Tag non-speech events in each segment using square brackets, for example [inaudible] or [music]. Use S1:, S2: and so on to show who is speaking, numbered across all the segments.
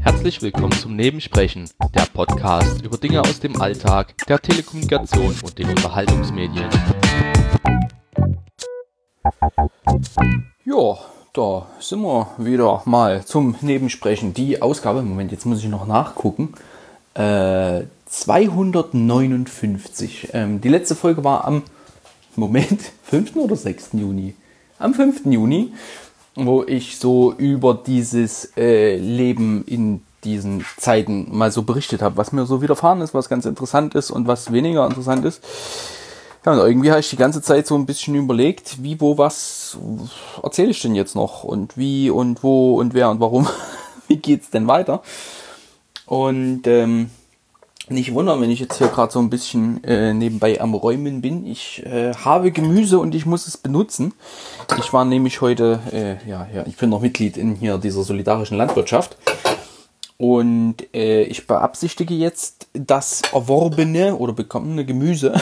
S1: Herzlich willkommen zum Nebensprechen, der Podcast über Dinge aus dem Alltag, der Telekommunikation und den Unterhaltungsmedien.
S2: Ja, da sind wir wieder mal zum Nebensprechen. Die Ausgabe, Moment, jetzt muss ich noch nachgucken. Äh, 259. Ähm, die letzte Folge war am Moment, 5. oder 6. Juni? Am 5. Juni, wo ich so über dieses äh, Leben in diesen Zeiten mal so berichtet habe, was mir so widerfahren ist, was ganz interessant ist und was weniger interessant ist. Ja, und irgendwie habe ich die ganze Zeit so ein bisschen überlegt, wie, wo, was erzähle ich denn jetzt noch und wie und wo und wer und warum. [laughs] wie geht's denn weiter? Und ähm, nicht wundern, wenn ich jetzt hier gerade so ein bisschen äh, nebenbei am Räumen bin. Ich äh, habe Gemüse und ich muss es benutzen. Ich war nämlich heute, äh, ja, ja, ich bin noch Mitglied in hier dieser solidarischen Landwirtschaft. Und äh, ich beabsichtige jetzt, das erworbene oder bekommene Gemüse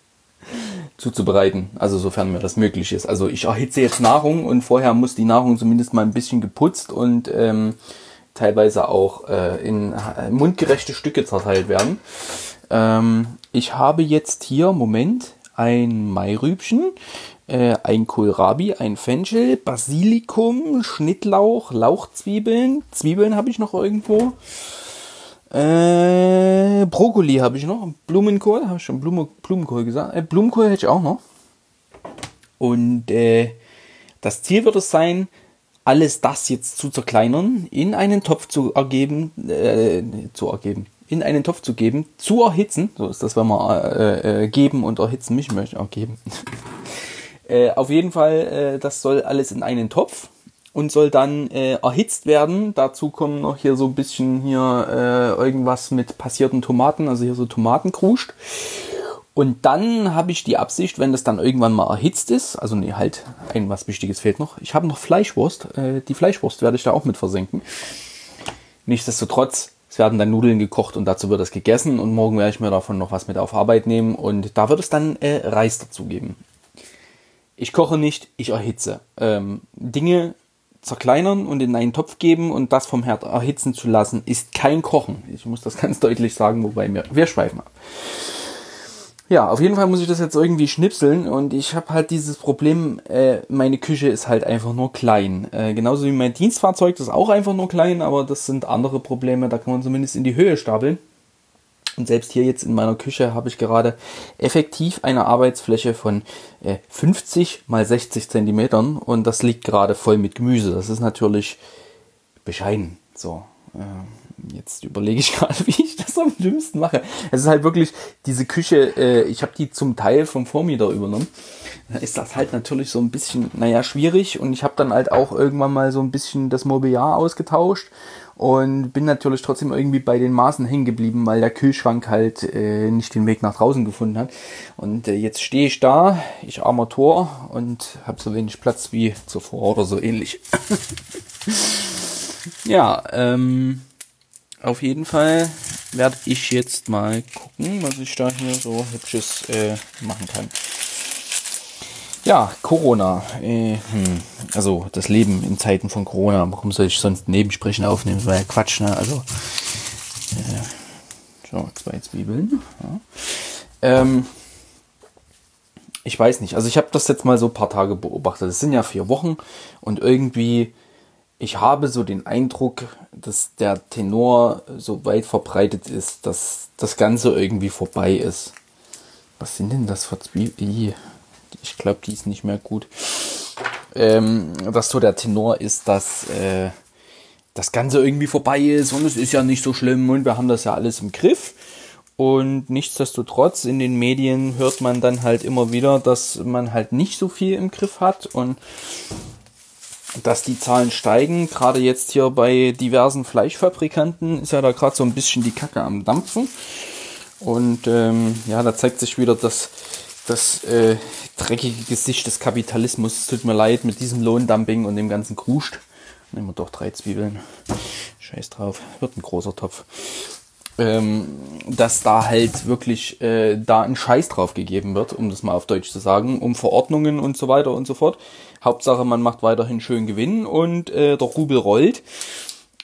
S2: [laughs] zuzubereiten. Also sofern mir das möglich ist. Also ich erhitze jetzt Nahrung und vorher muss die Nahrung zumindest mal ein bisschen geputzt und ähm, teilweise auch äh, in äh, mundgerechte Stücke zerteilt werden. Ähm, ich habe jetzt hier, Moment, ein Mairübchen, äh, ein Kohlrabi, ein Fenchel, Basilikum, Schnittlauch, Lauchzwiebeln, Zwiebeln habe ich noch irgendwo. Äh, Brokkoli habe ich noch, Blumenkohl, habe ich schon Blume, Blumenkohl gesagt. Äh, Blumenkohl hätte ich auch noch. Und äh, das Ziel wird es sein, alles das jetzt zu zerkleinern, in einen Topf zu ergeben, äh, zu ergeben, in einen Topf zu geben, zu erhitzen. So ist das, wenn man äh, äh, geben und erhitzen mich möchte, ergeben. [laughs] äh, auf jeden Fall, äh, das soll alles in einen Topf und soll dann äh, erhitzt werden. Dazu kommen noch hier so ein bisschen hier irgendwas mit passierten Tomaten, also hier so Tomatenkruscht. Und dann habe ich die Absicht, wenn das dann irgendwann mal erhitzt ist, also nee, halt, ein was Wichtiges fehlt noch. Ich habe noch Fleischwurst. Äh, die Fleischwurst werde ich da auch mit versenken. Nichtsdestotrotz, es werden dann Nudeln gekocht und dazu wird es gegessen. Und morgen werde ich mir davon noch was mit auf Arbeit nehmen. Und da wird es dann äh, Reis dazu geben. Ich koche nicht, ich erhitze. Ähm, Dinge zerkleinern und in einen Topf geben und das vom Herd erhitzen zu lassen, ist kein Kochen. Ich muss das [laughs] ganz deutlich sagen, wobei wir, wir schweifen ab. Ja, auf jeden Fall muss ich das jetzt irgendwie schnipseln und ich habe halt dieses Problem, äh, meine Küche ist halt einfach nur klein. Äh, genauso wie mein Dienstfahrzeug, das ist auch einfach nur klein, aber das sind andere Probleme, da kann man zumindest in die Höhe stapeln. Und selbst hier jetzt in meiner Küche habe ich gerade effektiv eine Arbeitsfläche von äh, 50 mal 60 Zentimetern und das liegt gerade voll mit Gemüse. Das ist natürlich bescheiden. So. Jetzt überlege ich [laughs] gerade, wie ich das am dümmsten mache. Es ist halt wirklich diese Küche, äh, ich habe die zum Teil vom Vormieter übernommen. Da ist das halt natürlich so ein bisschen, naja, schwierig und ich habe dann halt auch irgendwann mal so ein bisschen das Mobiliar ausgetauscht und bin natürlich trotzdem irgendwie bei den Maßen hängen geblieben, weil der Kühlschrank halt äh, nicht den Weg nach draußen gefunden hat. Und äh, jetzt stehe ich da, ich armer Tor und habe so wenig Platz wie zuvor oder so ähnlich. [laughs] ja, ähm, auf jeden Fall werde ich jetzt mal gucken, was ich da hier so hübsches äh, machen kann. Ja, Corona. Äh, hm, also das Leben in Zeiten von Corona. Warum soll ich sonst Nebensprechen aufnehmen? Das war ja Quatsch, ne? Also, äh, so, zwei Zwiebeln. Ja. Ähm, ich weiß nicht. Also ich habe das jetzt mal so ein paar Tage beobachtet. Es sind ja vier Wochen und irgendwie ich habe so den Eindruck, dass der Tenor so weit verbreitet ist, dass das Ganze irgendwie vorbei ist. Was sind denn das für Zwiebeln? Ich glaube, die ist nicht mehr gut. Ähm, dass so der Tenor ist, dass äh, das Ganze irgendwie vorbei ist und es ist ja nicht so schlimm und wir haben das ja alles im Griff. Und nichtsdestotrotz in den Medien hört man dann halt immer wieder, dass man halt nicht so viel im Griff hat und dass die Zahlen steigen. Gerade jetzt hier bei diversen Fleischfabrikanten ist ja da gerade so ein bisschen die Kacke am Dampfen. Und ähm, ja, da zeigt sich wieder das, das äh, dreckige Gesicht des Kapitalismus. Es tut mir leid mit diesem Lohndumping und dem ganzen Kruscht. Nehmen wir doch drei Zwiebeln. Scheiß drauf. Wird ein großer Topf. ähm, dass da halt wirklich äh, da ein Scheiß drauf gegeben wird, um das mal auf Deutsch zu sagen, um Verordnungen und so weiter und so fort. Hauptsache, man macht weiterhin schön Gewinn und äh, der Rubel rollt.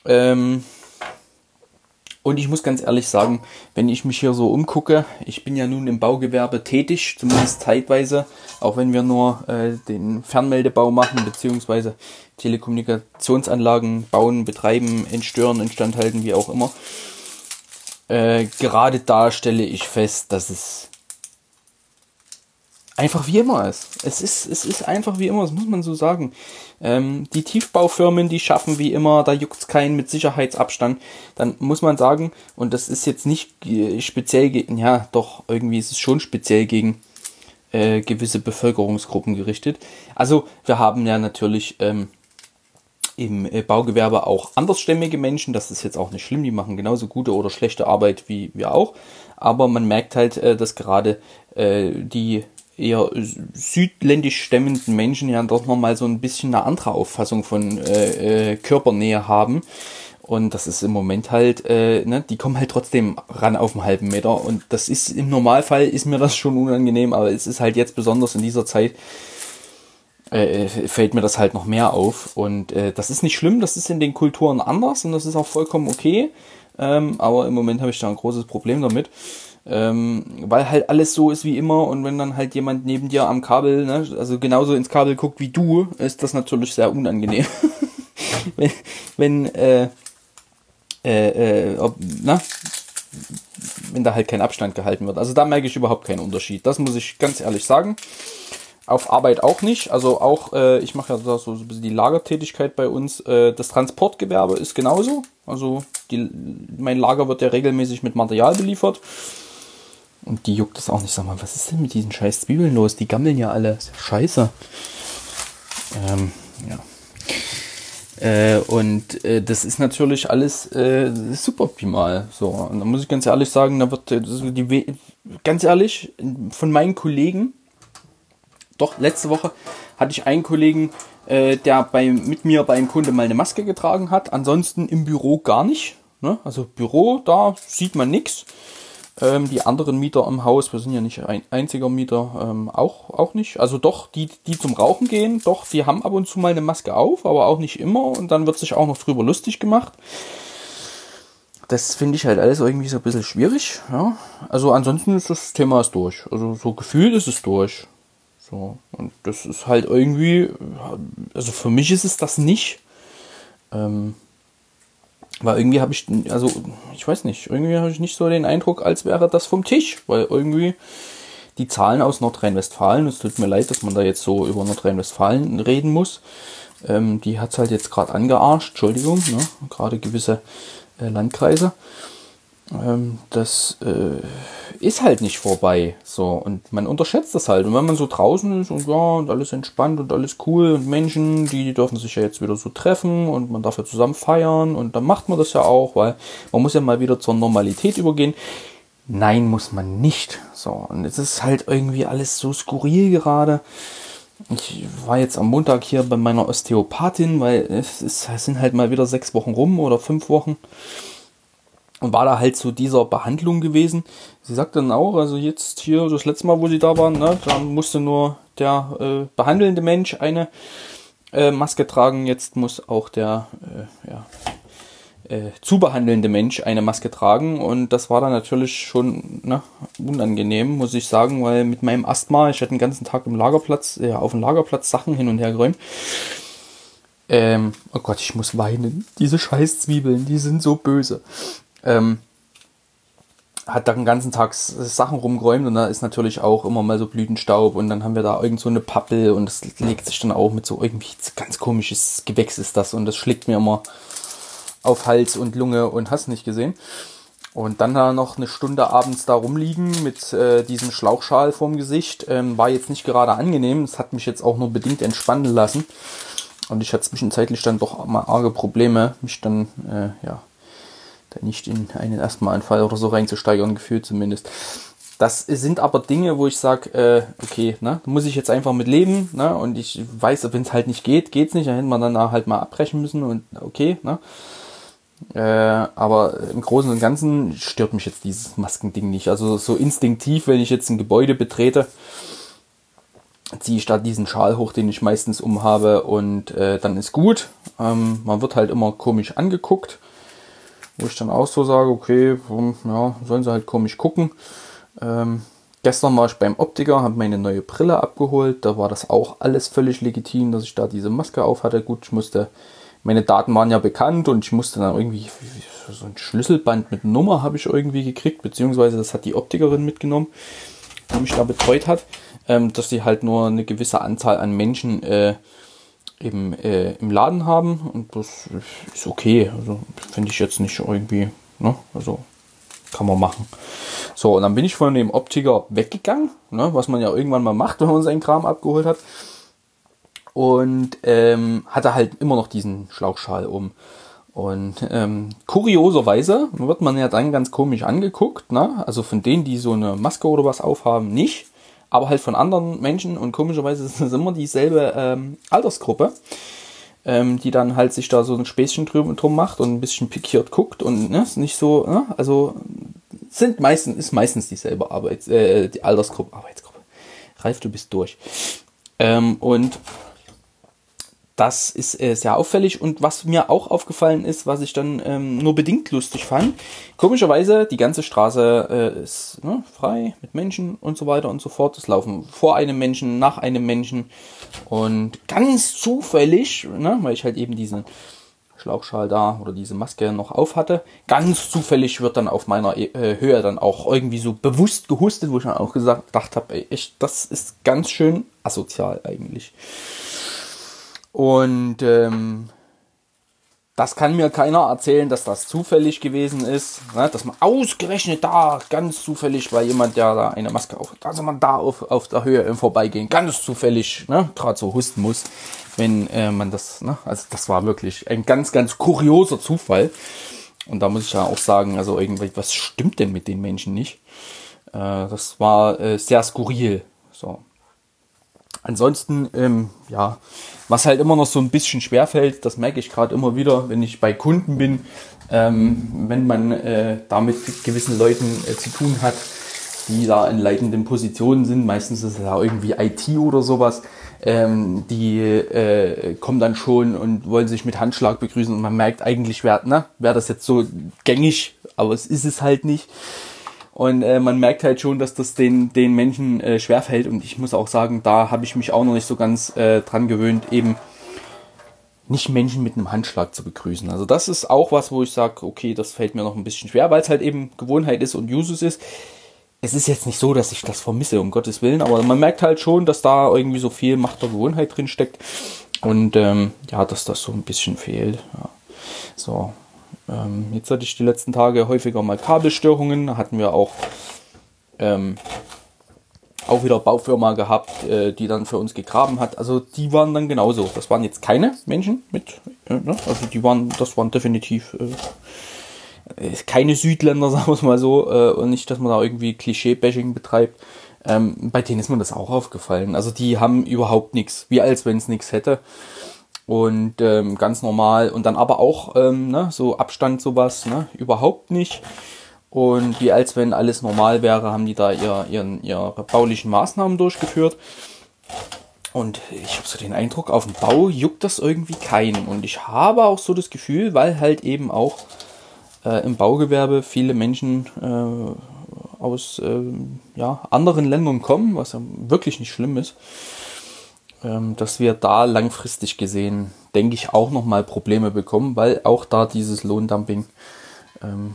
S2: Ähm, und ich muss ganz ehrlich sagen, wenn ich mich hier so umgucke, ich bin ja nun im Baugewerbe tätig, zumindest zeitweise, auch wenn wir nur äh, den Fernmeldebau machen, beziehungsweise Telekommunikationsanlagen bauen, betreiben, entstören, instand halten, wie auch immer. Äh, gerade da stelle ich fest, dass es einfach wie immer ist. Es ist, es ist einfach wie immer, das muss man so sagen. Ähm, die Tiefbaufirmen, die schaffen wie immer, da juckt es keinen mit Sicherheitsabstand. Dann muss man sagen, und das ist jetzt nicht äh, speziell gegen, ja, doch, irgendwie ist es schon speziell gegen äh, gewisse Bevölkerungsgruppen gerichtet. Also, wir haben ja natürlich ähm, im äh, Baugewerbe auch andersstämmige Menschen. Das ist jetzt auch nicht schlimm, die machen genauso gute oder schlechte Arbeit wie wir auch. Aber man merkt halt, äh, dass gerade die eher südländisch stemmenden Menschen ja doch nochmal so ein bisschen eine andere Auffassung von äh, äh, Körpernähe haben. Und das ist im Moment halt, äh, ne, die kommen halt trotzdem ran auf einen halben Meter. Und das ist im Normalfall ist mir das schon unangenehm, aber es ist halt jetzt besonders in dieser Zeit, äh, fällt mir das halt noch mehr auf. Und äh, das ist nicht schlimm, das ist in den Kulturen anders und das ist auch vollkommen okay. Ähm, aber im Moment habe ich da ein großes Problem damit. Ähm, weil halt alles so ist wie immer und wenn dann halt jemand neben dir am Kabel, ne, also genauso ins Kabel guckt wie du, ist das natürlich sehr unangenehm. [laughs] wenn, wenn, äh, äh, äh, ob, na, wenn da halt kein Abstand gehalten wird. Also da merke ich überhaupt keinen Unterschied. Das muss ich ganz ehrlich sagen. Auf Arbeit auch nicht. Also auch, äh, ich mache ja da so ein bisschen die Lagertätigkeit bei uns. Äh, das Transportgewerbe ist genauso. Also die, mein Lager wird ja regelmäßig mit Material beliefert. Und die juckt es auch nicht. Sag mal, was ist denn mit diesen scheiß Zwiebeln los? Die gammeln ja alle. Ist ja scheiße. Ähm, ja. Äh, und äh, das ist natürlich alles äh, suboptimal. So, und da muss ich ganz ehrlich sagen, da wird die, ganz ehrlich, von meinen Kollegen, doch, letzte Woche hatte ich einen Kollegen, äh, der bei, mit mir beim Kunde mal eine Maske getragen hat. Ansonsten im Büro gar nicht. Ne? Also Büro, da sieht man nichts. Ähm, die anderen Mieter im Haus, wir sind ja nicht ein einziger Mieter, ähm, auch, auch nicht. Also doch, die, die zum Rauchen gehen, doch, die haben ab und zu mal eine Maske auf, aber auch nicht immer. Und dann wird sich auch noch drüber lustig gemacht. Das finde ich halt alles irgendwie so ein bisschen schwierig. Ja. Also ansonsten ist das Thema ist durch. Also so gefühlt ist es durch. So, und das ist halt irgendwie, also für mich ist es das nicht. Ähm, weil irgendwie habe ich, also ich weiß nicht, irgendwie habe ich nicht so den Eindruck, als wäre das vom Tisch, weil irgendwie die Zahlen aus Nordrhein-Westfalen, es tut mir leid, dass man da jetzt so über Nordrhein-Westfalen reden muss, ähm, die hat es halt jetzt gerade angearscht, Entschuldigung, ne? gerade gewisse äh, Landkreise. Ähm, das äh, ist halt nicht vorbei. So, und man unterschätzt das halt. Und wenn man so draußen ist und ja, und alles entspannt und alles cool und Menschen, die dürfen sich ja jetzt wieder so treffen und man darf ja zusammen feiern und dann macht man das ja auch, weil man muss ja mal wieder zur Normalität übergehen. Nein, muss man nicht. So, und es ist halt irgendwie alles so skurril gerade. Ich war jetzt am Montag hier bei meiner Osteopathin, weil es, ist, es sind halt mal wieder sechs Wochen rum oder fünf Wochen und war da halt zu dieser Behandlung gewesen. Sie sagt dann auch, also jetzt hier das letzte Mal, wo sie da waren, ne, da musste nur der äh, behandelnde Mensch eine äh, Maske tragen. Jetzt muss auch der äh, ja, äh, zu behandelnde Mensch eine Maske tragen. Und das war dann natürlich schon ne, unangenehm, muss ich sagen, weil mit meinem Asthma, ich hatte den ganzen Tag im Lagerplatz, äh, auf dem Lagerplatz Sachen hin und her geräumt. Ähm, oh Gott, ich muss weinen. Diese scheiß Zwiebeln, die sind so böse ähm, hat da den ganzen Tag Sachen rumgeräumt und da ist natürlich auch immer mal so Blütenstaub und dann haben wir da irgend so eine Pappel und das legt sich dann auch mit so irgendwie ganz komisches Gewächs ist das und das schlägt mir immer auf Hals und Lunge und hast nicht gesehen. Und dann da noch eine Stunde abends da rumliegen mit äh, diesem Schlauchschal vorm Gesicht, ähm, war jetzt nicht gerade angenehm. Es hat mich jetzt auch nur bedingt entspannen lassen. Und ich hatte zwischenzeitlich dann doch mal arge Probleme, mich dann, äh, ja, nicht in einen Asthmaanfall oder so reinzusteigern, gefühlt zumindest. Das sind aber Dinge, wo ich sage, äh, okay, ne, muss ich jetzt einfach mit leben, ne, und ich weiß, wenn es halt nicht geht, geht's nicht, dann hätte man danach halt mal abbrechen müssen und okay, ne. Äh, aber im Großen und Ganzen stört mich jetzt dieses Maskending nicht. Also so instinktiv, wenn ich jetzt ein Gebäude betrete, ziehe ich da diesen Schal hoch, den ich meistens umhabe und äh, dann ist gut. Ähm, man wird halt immer komisch angeguckt, wo ich dann auch so sage, okay, ja, sollen sie halt komisch gucken. Ähm, gestern war ich beim Optiker, habe meine neue Brille abgeholt. Da war das auch alles völlig legitim, dass ich da diese Maske auf hatte. Gut, ich musste, meine Daten waren ja bekannt und ich musste dann irgendwie so ein Schlüsselband mit Nummer habe ich irgendwie gekriegt, beziehungsweise das hat die Optikerin mitgenommen, die mich da betreut hat ähm, dass sie halt nur eine gewisse Anzahl an Menschen äh, eben äh, im Laden haben und das ist okay. Also finde ich jetzt nicht irgendwie, ne? Also kann man machen. So, und dann bin ich von dem Optiker weggegangen, ne? was man ja irgendwann mal macht, [laughs] wenn man seinen Kram abgeholt hat. Und ähm, hatte halt immer noch diesen Schlauchschal um. Und ähm, kurioserweise wird man ja dann ganz komisch angeguckt, ne? also von denen, die so eine Maske oder was aufhaben, nicht aber halt von anderen Menschen und komischerweise ist es immer dieselbe ähm, Altersgruppe, ähm, die dann halt sich da so ein Späßchen drüber, drum macht und ein bisschen pikiert guckt und ne, ist nicht so, ne, also sind meistens, ist meistens dieselbe Arbeits, äh, die Altersgruppe, Arbeitsgruppe. Ralf, du bist durch. Ähm, und das ist äh, sehr auffällig und was mir auch aufgefallen ist, was ich dann ähm, nur bedingt lustig fand, komischerweise die ganze Straße äh, ist ne, frei mit Menschen und so weiter und so fort. Es laufen vor einem Menschen, nach einem Menschen und ganz zufällig, ne, weil ich halt eben diesen Schlauchschal da oder diese Maske noch auf hatte, ganz zufällig wird dann auf meiner äh, Höhe dann auch irgendwie so bewusst gehustet, wo ich dann auch gesagt, gedacht habe, echt, das ist ganz schön asozial eigentlich. Und ähm, das kann mir keiner erzählen, dass das zufällig gewesen ist, ne? dass man ausgerechnet da ganz zufällig bei jemand, der da eine Maske auf, dass man da auf, auf der Höhe im Vorbeigehen ganz zufällig ne? gerade so husten muss, wenn äh, man das, ne? also das war wirklich ein ganz, ganz kurioser Zufall. Und da muss ich ja auch sagen, also irgendwie, was stimmt denn mit den Menschen nicht? Äh, das war äh, sehr skurril. So. Ansonsten, ähm, ja, was halt immer noch so ein bisschen schwer fällt, das merke ich gerade immer wieder, wenn ich bei Kunden bin, ähm, wenn man äh, da mit gewissen Leuten äh, zu tun hat, die da in leitenden Positionen sind, meistens ist es ja irgendwie IT oder sowas, ähm, die äh, kommen dann schon und wollen sich mit Handschlag begrüßen. Und man merkt eigentlich, wäre ne, wär das jetzt so gängig, aber es ist es halt nicht. Und äh, man merkt halt schon, dass das den, den Menschen äh, schwerfällt. Und ich muss auch sagen, da habe ich mich auch noch nicht so ganz äh, dran gewöhnt, eben nicht Menschen mit einem Handschlag zu begrüßen. Also das ist auch was, wo ich sage, okay, das fällt mir noch ein bisschen schwer, weil es halt eben Gewohnheit ist und Usus ist. Es ist jetzt nicht so, dass ich das vermisse, um Gottes Willen, aber man merkt halt schon, dass da irgendwie so viel Macht der Gewohnheit drin steckt. Und ähm, ja, dass das so ein bisschen fehlt. Ja. So, ähm, jetzt hatte ich die letzten Tage häufiger mal Kabelstörungen. Hatten wir auch, ähm, auch wieder Baufirma gehabt, äh, die dann für uns gegraben hat. Also die waren dann genauso. Das waren jetzt keine Menschen mit, äh, ne? also die waren, das waren definitiv äh, äh keine Südländer, [laughs] sagen wir es mal so. Äh, und nicht, dass man da irgendwie Klischee-Bashing betreibt. Ähm, bei denen ist mir das auch aufgefallen. Also die haben überhaupt nichts, wie als wenn es nichts hätte und ähm, ganz normal. Und dann aber auch ähm, ne, so Abstand sowas ne, überhaupt nicht. Und wie als wenn alles normal wäre, haben die da ihr, ihren, ihre baulichen Maßnahmen durchgeführt. Und ich habe so den Eindruck, auf dem Bau juckt das irgendwie keinen. Und ich habe auch so das Gefühl, weil halt eben auch äh, im Baugewerbe viele Menschen äh, aus äh, ja, anderen Ländern kommen, was ja wirklich nicht schlimm ist, dass wir da langfristig gesehen, denke ich, auch nochmal Probleme bekommen, weil auch da dieses Lohndumping ähm,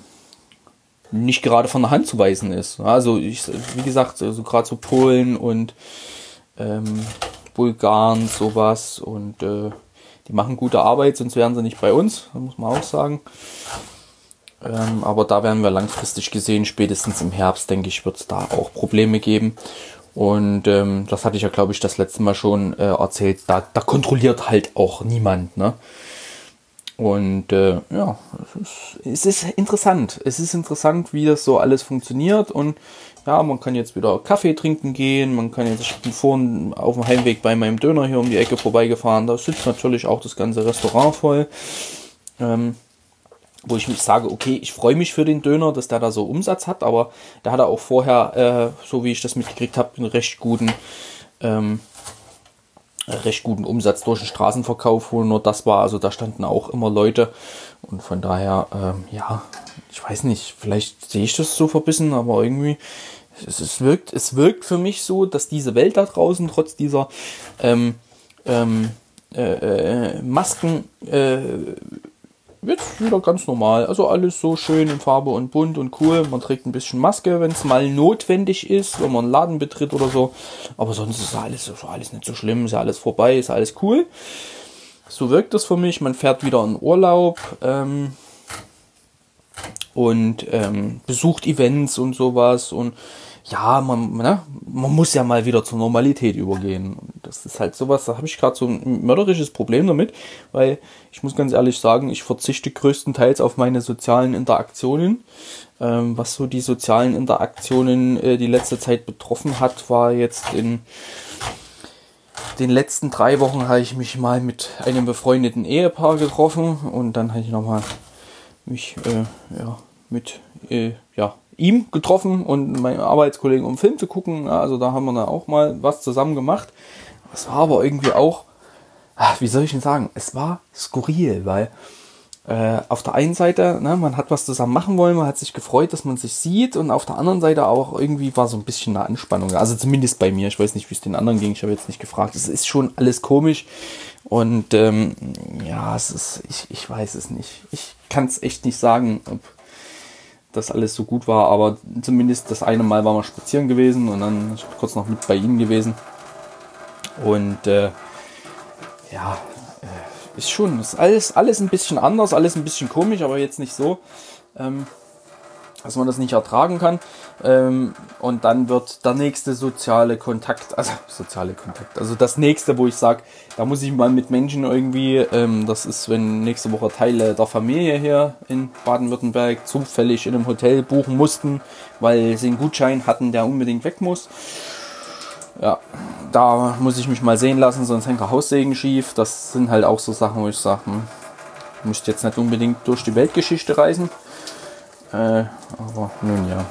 S2: nicht gerade von der Hand zu weisen ist. Also ich, wie gesagt, also gerade so Polen und ähm, Bulgaren, sowas und äh, die machen gute Arbeit, sonst wären sie nicht bei uns, muss man auch sagen. Ähm, aber da werden wir langfristig gesehen, spätestens im Herbst, denke ich, wird es da auch Probleme geben. Und ähm, das hatte ich ja, glaube ich, das letzte Mal schon äh, erzählt. Da, da kontrolliert halt auch niemand. Ne? Und äh, ja, es ist, es ist interessant. Es ist interessant, wie das so alles funktioniert. Und ja, man kann jetzt wieder Kaffee trinken gehen. Man kann jetzt, ich bin vorhin auf dem Heimweg bei meinem Döner hier um die Ecke vorbeigefahren. Da sitzt natürlich auch das ganze Restaurant voll. Ähm, wo ich mich sage, okay, ich freue mich für den Döner, dass der da so Umsatz hat, aber da hat er auch vorher, äh, so wie ich das mitgekriegt habe, einen recht guten, ähm, recht guten Umsatz durch den Straßenverkauf, wo nur das war. Also da standen auch immer Leute und von daher, ähm, ja, ich weiß nicht, vielleicht sehe ich das so verbissen, aber irgendwie, es, es, wirkt, es wirkt für mich so, dass diese Welt da draußen trotz dieser ähm, ähm, äh, äh Masken äh, wird wieder ganz normal. Also alles so schön in Farbe und bunt und cool. Man trägt ein bisschen Maske, wenn es mal notwendig ist, wenn man einen Laden betritt oder so. Aber sonst ist alles, ist alles nicht so schlimm, ist alles vorbei, ist alles cool. So wirkt das für mich. Man fährt wieder in Urlaub ähm, und ähm, besucht Events und sowas und ja, man, ne, man muss ja mal wieder zur Normalität übergehen. Und das ist halt sowas, da habe ich gerade so ein mörderisches Problem damit, weil ich muss ganz ehrlich sagen, ich verzichte größtenteils auf meine sozialen Interaktionen. Ähm, was so die sozialen Interaktionen äh, die letzte Zeit betroffen hat, war jetzt in den letzten drei Wochen habe ich mich mal mit einem befreundeten Ehepaar getroffen und dann habe ich nochmal mich äh, ja, mit äh, ja, ihm getroffen und meinen Arbeitskollegen, um Film zu gucken. Also da haben wir dann auch mal was zusammen gemacht. Es war aber irgendwie auch, wie soll ich denn sagen, es war skurril, weil äh, auf der einen Seite, ne, man hat was zusammen machen wollen, man hat sich gefreut, dass man sich sieht und auf der anderen Seite auch irgendwie war so ein bisschen eine Anspannung. Also zumindest bei mir, ich weiß nicht, wie es den anderen ging, ich habe jetzt nicht gefragt. Es ist schon alles komisch und ähm, ja, es ist, ich, ich weiß es nicht. Ich kann es echt nicht sagen, ob das alles so gut war, aber zumindest das eine Mal waren wir spazieren gewesen und dann kurz noch mit bei ihnen gewesen. Und äh, ja, äh, ist schon, ist alles, alles ein bisschen anders, alles ein bisschen komisch, aber jetzt nicht so. Ähm, dass man das nicht ertragen kann. Ähm, und dann wird der nächste soziale Kontakt, also [laughs] soziale Kontakt, also das nächste, wo ich sage, da muss ich mal mit Menschen irgendwie, ähm, das ist, wenn nächste Woche Teile der Familie hier in Baden-Württemberg zufällig in einem Hotel buchen mussten, weil sie einen Gutschein hatten, der unbedingt weg muss. Ja, da muss ich mich mal sehen lassen, sonst hängt der Haussegen schief. Das sind halt auch so Sachen, wo ich sage, hm, müsste jetzt nicht unbedingt durch die Weltgeschichte reisen. Äh, aber nun ja.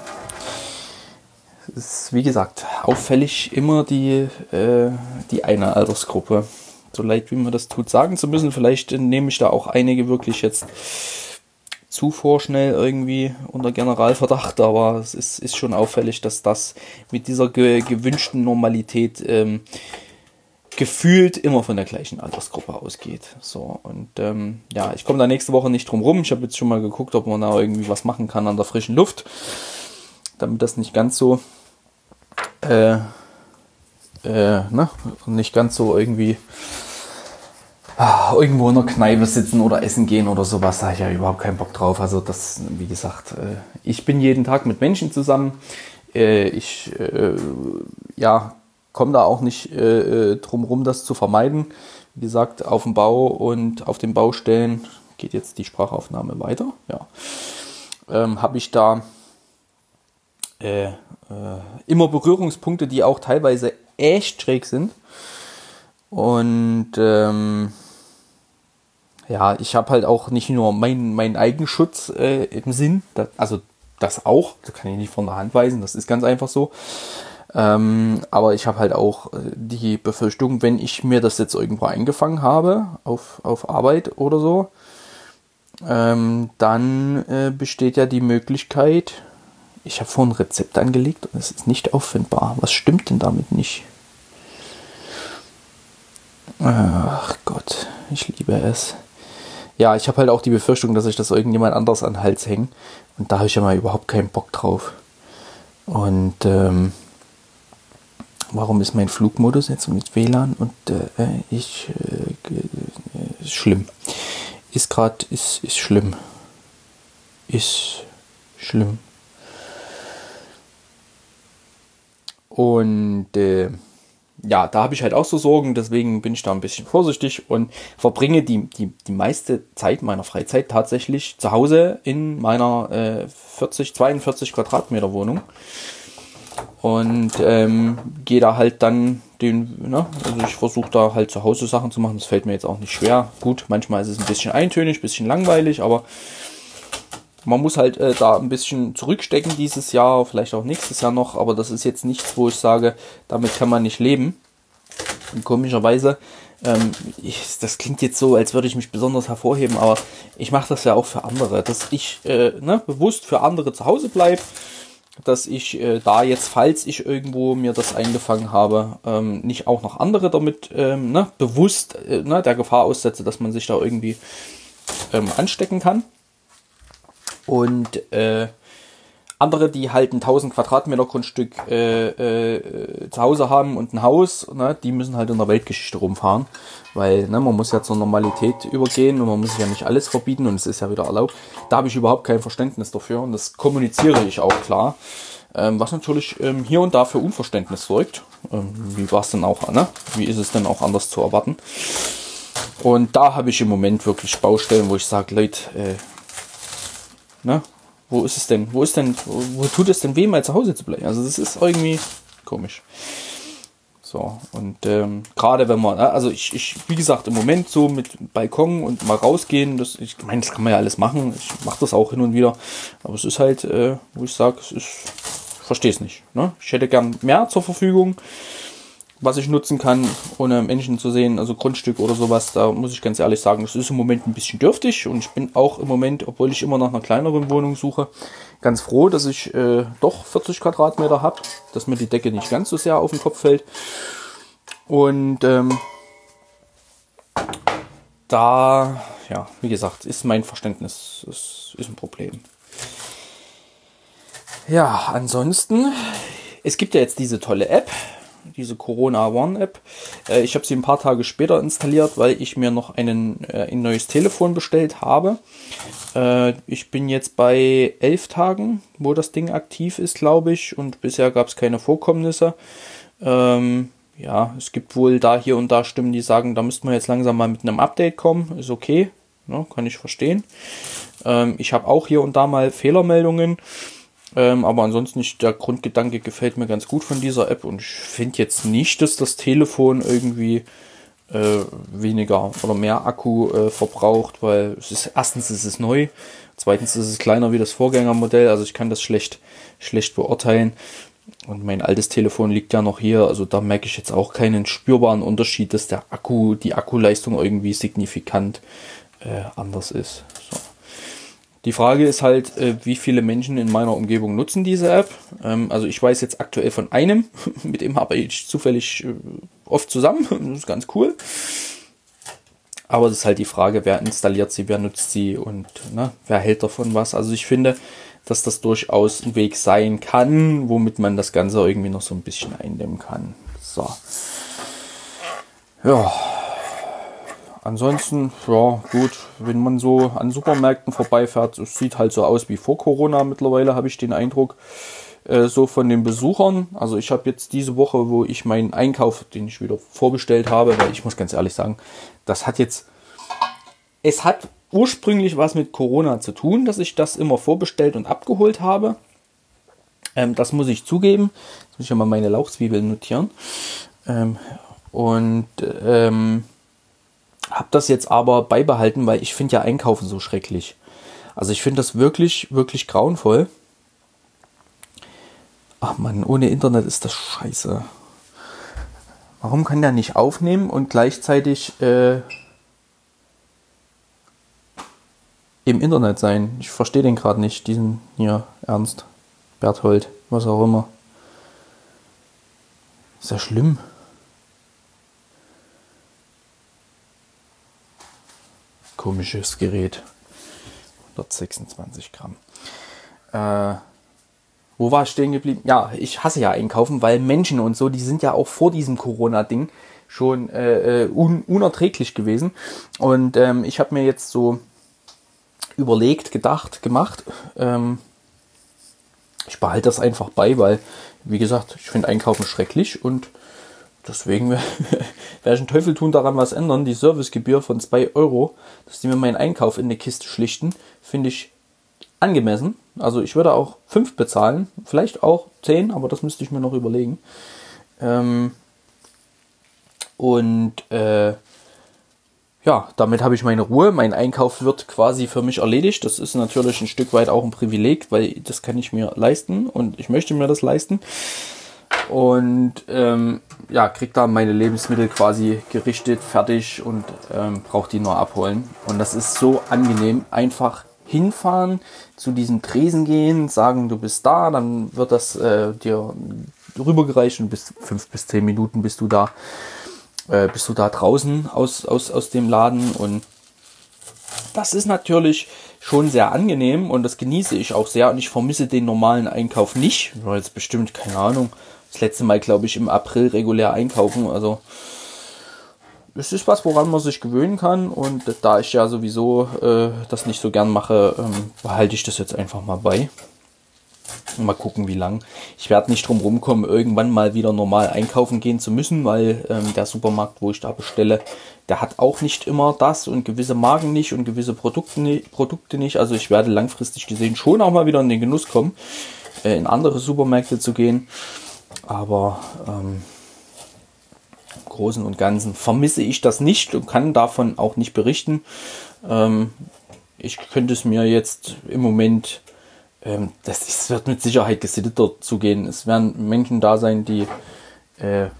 S2: Es ist wie gesagt auffällig immer die, äh, die eine Altersgruppe. So leid wie man das tut, sagen zu müssen. Vielleicht nehme ich da auch einige wirklich jetzt zu vorschnell irgendwie unter Generalverdacht, aber es ist, ist schon auffällig, dass das mit dieser ge gewünschten Normalität ähm, gefühlt immer von der gleichen Altersgruppe ausgeht. So, und ähm, ja, ich komme da nächste Woche nicht drum rum. Ich habe jetzt schon mal geguckt, ob man da irgendwie was machen kann an der frischen Luft, damit das nicht ganz so äh, äh, ne, nicht ganz so irgendwie ah, irgendwo in der Kneipe sitzen oder essen gehen oder sowas, da habe ich ja überhaupt keinen Bock drauf. Also das, wie gesagt, äh, ich bin jeden Tag mit Menschen zusammen. Äh, ich äh, ja, komme da auch nicht äh, äh, drum rum, das zu vermeiden. Wie gesagt, auf dem Bau und auf den Baustellen geht jetzt die Sprachaufnahme weiter. Ja. Ähm, Habe ich da äh, äh, immer Berührungspunkte, die auch teilweise echt schräg sind. Und ähm, ja, ich habe halt auch nicht nur meinen mein Eigenschutz äh, im Sinn, das, also das auch, das kann ich nicht von der Hand weisen, das ist ganz einfach so. Ähm, aber ich habe halt auch äh, die Befürchtung, wenn ich mir das jetzt irgendwo eingefangen habe, auf, auf Arbeit oder so, ähm, dann äh, besteht ja die Möglichkeit, ich habe vorhin ein Rezept angelegt und es ist nicht auffindbar. Was stimmt denn damit nicht? Ach Gott, ich liebe es. Ja, ich habe halt auch die Befürchtung, dass ich das irgendjemand anders an den Hals hänge. Und da habe ich ja mal überhaupt keinen Bock drauf. Und ähm, warum ist mein Flugmodus jetzt mit WLAN und äh, ich äh, äh, schlimm. Ist gerade ist ist schlimm. Ist schlimm. Und äh, ja, da habe ich halt auch so Sorgen, deswegen bin ich da ein bisschen vorsichtig und verbringe die, die, die meiste Zeit meiner Freizeit tatsächlich zu Hause in meiner äh, 40, 42 Quadratmeter Wohnung und ähm, gehe da halt dann den, ne, also ich versuche da halt zu Hause Sachen zu machen, das fällt mir jetzt auch nicht schwer. Gut, manchmal ist es ein bisschen eintönig, ein bisschen langweilig, aber Man muss halt äh, da ein bisschen zurückstecken dieses Jahr, vielleicht auch nächstes Jahr noch, aber das ist jetzt nichts, wo ich sage, damit kann man nicht leben. Und komischerweise, ähm, ich, das klingt jetzt so, als würde ich mich besonders hervorheben, aber ich mache das ja auch für andere, dass ich äh, ne, bewusst für andere zu Hause bleibe, dass ich äh, da jetzt, falls ich irgendwo mir das eingefangen habe, ähm, nicht auch noch andere damit ähm, ne, bewusst äh, ne, der Gefahr aussetze, dass man sich da irgendwie ähm, anstecken kann. Und äh, andere, die halt ein 1000 Quadratmeter Grundstück äh, äh, zu Hause haben und ein Haus, ne, die müssen halt in der Weltgeschichte rumfahren, weil ne, man muss ja zur Normalität übergehen und man muss ja nicht alles verbieten und es ist ja wieder erlaubt. Da habe ich überhaupt kein Verständnis dafür und das kommuniziere ich auch klar, ähm, was natürlich ähm, hier und da für Unverständnis sorgt. Ähm, wie war es denn auch, ne? Wie ist es denn auch anders zu erwarten? Und da habe ich im Moment wirklich Baustellen, wo ich sage, Leute, äh, ne, wo ist es denn? Wo ist denn, wo, wo tut es denn weh, mal zu Hause zu bleiben? Also das ist irgendwie komisch. So, und ähm, gerade wenn man, also ich, ich, wie gesagt, im Moment so mit Balkon und mal rausgehen, das, ich meine, das kann man ja alles machen. Ich mache das auch hin und wieder. Aber es ist halt, äh, wo ich sage, es ist, verstehe es nicht. Ne? Ich hätte gern mehr zur Verfügung was ich nutzen kann, ohne Menschen zu sehen, also Grundstück oder sowas, da muss ich ganz ehrlich sagen, das ist im Moment ein bisschen dürftig und ich bin auch im Moment, obwohl ich immer nach einer kleineren Wohnung suche, ganz froh, dass ich äh, doch 40 Quadratmeter habe, dass mir die Decke nicht ganz so sehr auf den Kopf fällt. Und ähm, da, ja, wie gesagt, ist mein Verständnis, ist, ist ein Problem. Ja, ansonsten, es gibt ja jetzt diese tolle App, diese Corona One App. Äh, ich habe sie ein paar Tage später installiert, weil ich mir noch einen, äh, ein neues Telefon bestellt habe. Äh, ich bin jetzt bei elf Tagen, wo das Ding aktiv ist, glaube ich, und bisher gab es keine Vorkommnisse. Ähm, ja, es gibt wohl da hier und da Stimmen, die sagen, da müsste man jetzt langsam mal mit einem Update kommen. Ist okay, ne, kann ich verstehen. Ähm, ich habe auch hier und da mal Fehlermeldungen. Ähm, aber ansonsten nicht, der Grundgedanke gefällt mir ganz gut von dieser App und ich finde jetzt nicht, dass das Telefon irgendwie äh, weniger oder mehr Akku äh, verbraucht, weil es ist erstens ist es neu, zweitens ist es kleiner wie das Vorgängermodell, also ich kann das schlecht schlecht beurteilen. Und mein altes Telefon liegt ja noch hier, also da merke ich jetzt auch keinen spürbaren Unterschied, dass der Akku, die Akkuleistung irgendwie signifikant äh, anders ist. So. Die Frage ist halt, äh, wie viele Menschen in meiner Umgebung nutzen diese App. Ähm, also ich weiß jetzt aktuell von einem, [laughs] mit dem habe ich zufällig äh, oft zusammen. [laughs] Das ist ganz cool. Aber das ist halt die Frage, wer installiert sie, wer nutzt sie und ne, wer hält davon was. Also ich finde, dass das durchaus ein Weg sein kann, womit man das Ganze irgendwie noch so ein bisschen eindämmen kann. So. Ja, ansonsten, ja, gut, wenn man so an Supermärkten vorbeifährt, es sieht halt so aus wie vor Corona mittlerweile, habe ich den Eindruck, äh, so von den Besuchern. Also ich habe jetzt diese Woche, wo ich meinen Einkauf, den ich wieder vorbestellt habe, weil ich muss ganz ehrlich sagen, das hat jetzt, es hat ursprünglich was mit Corona zu tun, dass ich das immer vorbestellt und abgeholt habe. Ähm, das muss ich zugeben. Jetzt muss ich ja mal meine Lauchzwiebeln notieren. Ähm, und ähm, habe das jetzt aber beibehalten, weil ich finde ja Einkaufen so schrecklich. Also ich finde das wirklich, wirklich grauenvoll. Ach man, ohne Internet ist das scheiße. Warum kann der nicht aufnehmen und gleichzeitig äh, im Internet sein? Ich verstehe den gerade nicht, diesen hier, Ernst, Berthold, was auch immer. Ist ja schlimm. Komisches Gerät. 126 Gramm. Äh, wo war ich stehen geblieben? Ja, ich hasse ja einkaufen, weil Menschen und so, die sind ja auch vor diesem Corona-Ding schon äh, äh un unerträglich gewesen. Und ähm, ich habe mir jetzt so überlegt, gedacht, gemacht. Ähm, ich behalte das einfach bei, weil, wie gesagt, ich finde Einkaufen schrecklich und Deswegen [laughs] werde ich einen Teufel tun, daran was ändern. Die Servicegebühr von 2 Euro, dass die mir meinen Einkauf in eine Kiste schlichten, finde ich angemessen. Also ich würde auch 5 bezahlen, vielleicht auch 10, aber das müsste ich mir noch überlegen. Ähm und äh, ja, damit habe ich meine Ruhe. Mein Einkauf wird quasi für mich erledigt. Das ist natürlich ein Stück weit auch ein Privileg, weil das kann ich mir leisten und ich möchte mir das leisten. Und ähm, ja, krieg da meine Lebensmittel quasi gerichtet, fertig und ähm, brauche die nur abholen. Und das ist so angenehm. Einfach hinfahren, zu diesem Tresen gehen, sagen, du bist da, dann wird das äh, dir rübergereicht und bis fünf bis zehn Minuten bist du da, äh, bist du da draußen aus, aus, aus dem Laden und das ist natürlich schon sehr angenehm und das genieße ich auch sehr und ich vermisse den normalen Einkauf nicht. Jetzt bestimmt, keine Ahnung, das letzte Mal, glaube ich, im April regulär einkaufen. Also es ist was, woran man sich gewöhnen kann. Und da ich ja sowieso äh, das nicht so gern mache, ähm, behalte ich das jetzt einfach mal bei. Mal gucken, wie lang. Ich werde nicht drum rumkommen, irgendwann mal wieder normal einkaufen gehen zu müssen, weil ähm, der Supermarkt, wo ich da bestelle, der hat auch nicht immer das und gewisse Marken nicht und gewisse Produkte, nicht, Produkte nicht. Also ich werde langfristig gesehen schon auch mal wieder in den Genuss kommen, äh, in andere Supermärkte zu gehen. Aber ähm, im Großen und Ganzen vermisse ich das nicht und kann davon auch nicht berichten. Ähm, ich könnte es mir jetzt im Moment, ähm, das, das, wird mit Sicherheit gesitteter zugehen. Es werden Menschen da sein, die, äh, äh,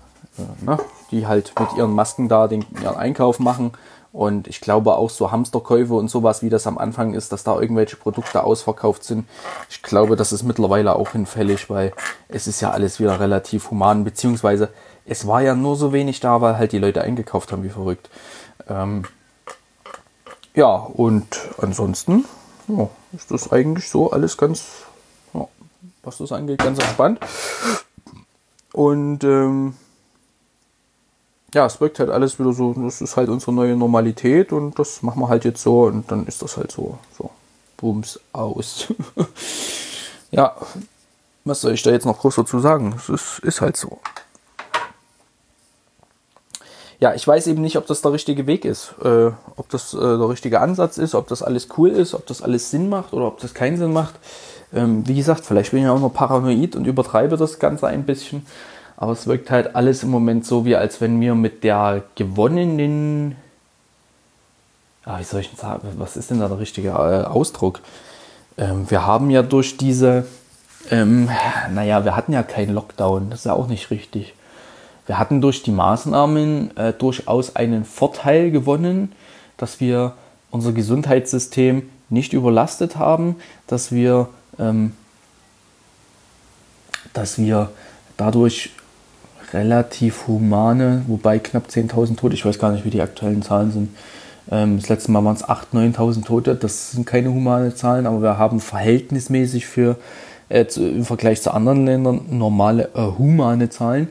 S2: ne, die halt mit ihren Masken da den, ihren Einkauf machen und ich glaube auch so Hamsterkäufe und sowas, wie das am Anfang ist, dass da irgendwelche Produkte ausverkauft sind. Ich glaube, das ist mittlerweile auch hinfällig, weil es ist ja alles wieder relativ human, beziehungsweise es war ja nur so wenig da, weil halt die Leute eingekauft haben, wie verrückt. Ähm ja, und ansonsten ja, ist das eigentlich so alles ganz, ja, was das angeht, ganz entspannt. Und ähm, ja, es wirkt halt alles wieder so, das ist halt unsere neue Normalität und das machen wir halt jetzt so und dann ist das halt so, so, bums, aus. [laughs] ja, was soll ich da jetzt noch groß dazu sagen? Es ist, ist halt so. Ja, ich weiß eben nicht, ob das der richtige Weg ist, äh, ob das äh, der richtige Ansatz ist, ob das alles cool ist, ob das alles Sinn macht oder ob das keinen Sinn macht. Ähm, wie gesagt, vielleicht bin ich auch nur paranoid und übertreibe das Ganze ein bisschen. Aber es wirkt halt alles im Moment so, wie als wenn wir mit der gewonnenen. Ah, wie soll ich denn sagen? Was ist denn da der richtige äh, Ausdruck? Ähm, wir haben ja durch diese. Ähm, naja, wir hatten ja keinen Lockdown. Das ist ja auch nicht richtig. Wir hatten durch die Maßnahmen äh, durchaus einen Vorteil gewonnen, dass wir unser Gesundheitssystem nicht überlastet haben, dass wir, ähm, dass wir dadurch relativ humane, wobei knapp 10.000 Tote, ich weiß gar nicht, wie die aktuellen Zahlen sind. Ähm, das letzte Mal waren es 8.000, 9.000 Tote, das sind keine humane Zahlen, aber wir haben verhältnismäßig für äh, im Vergleich zu anderen Ländern normale, äh, humane Zahlen.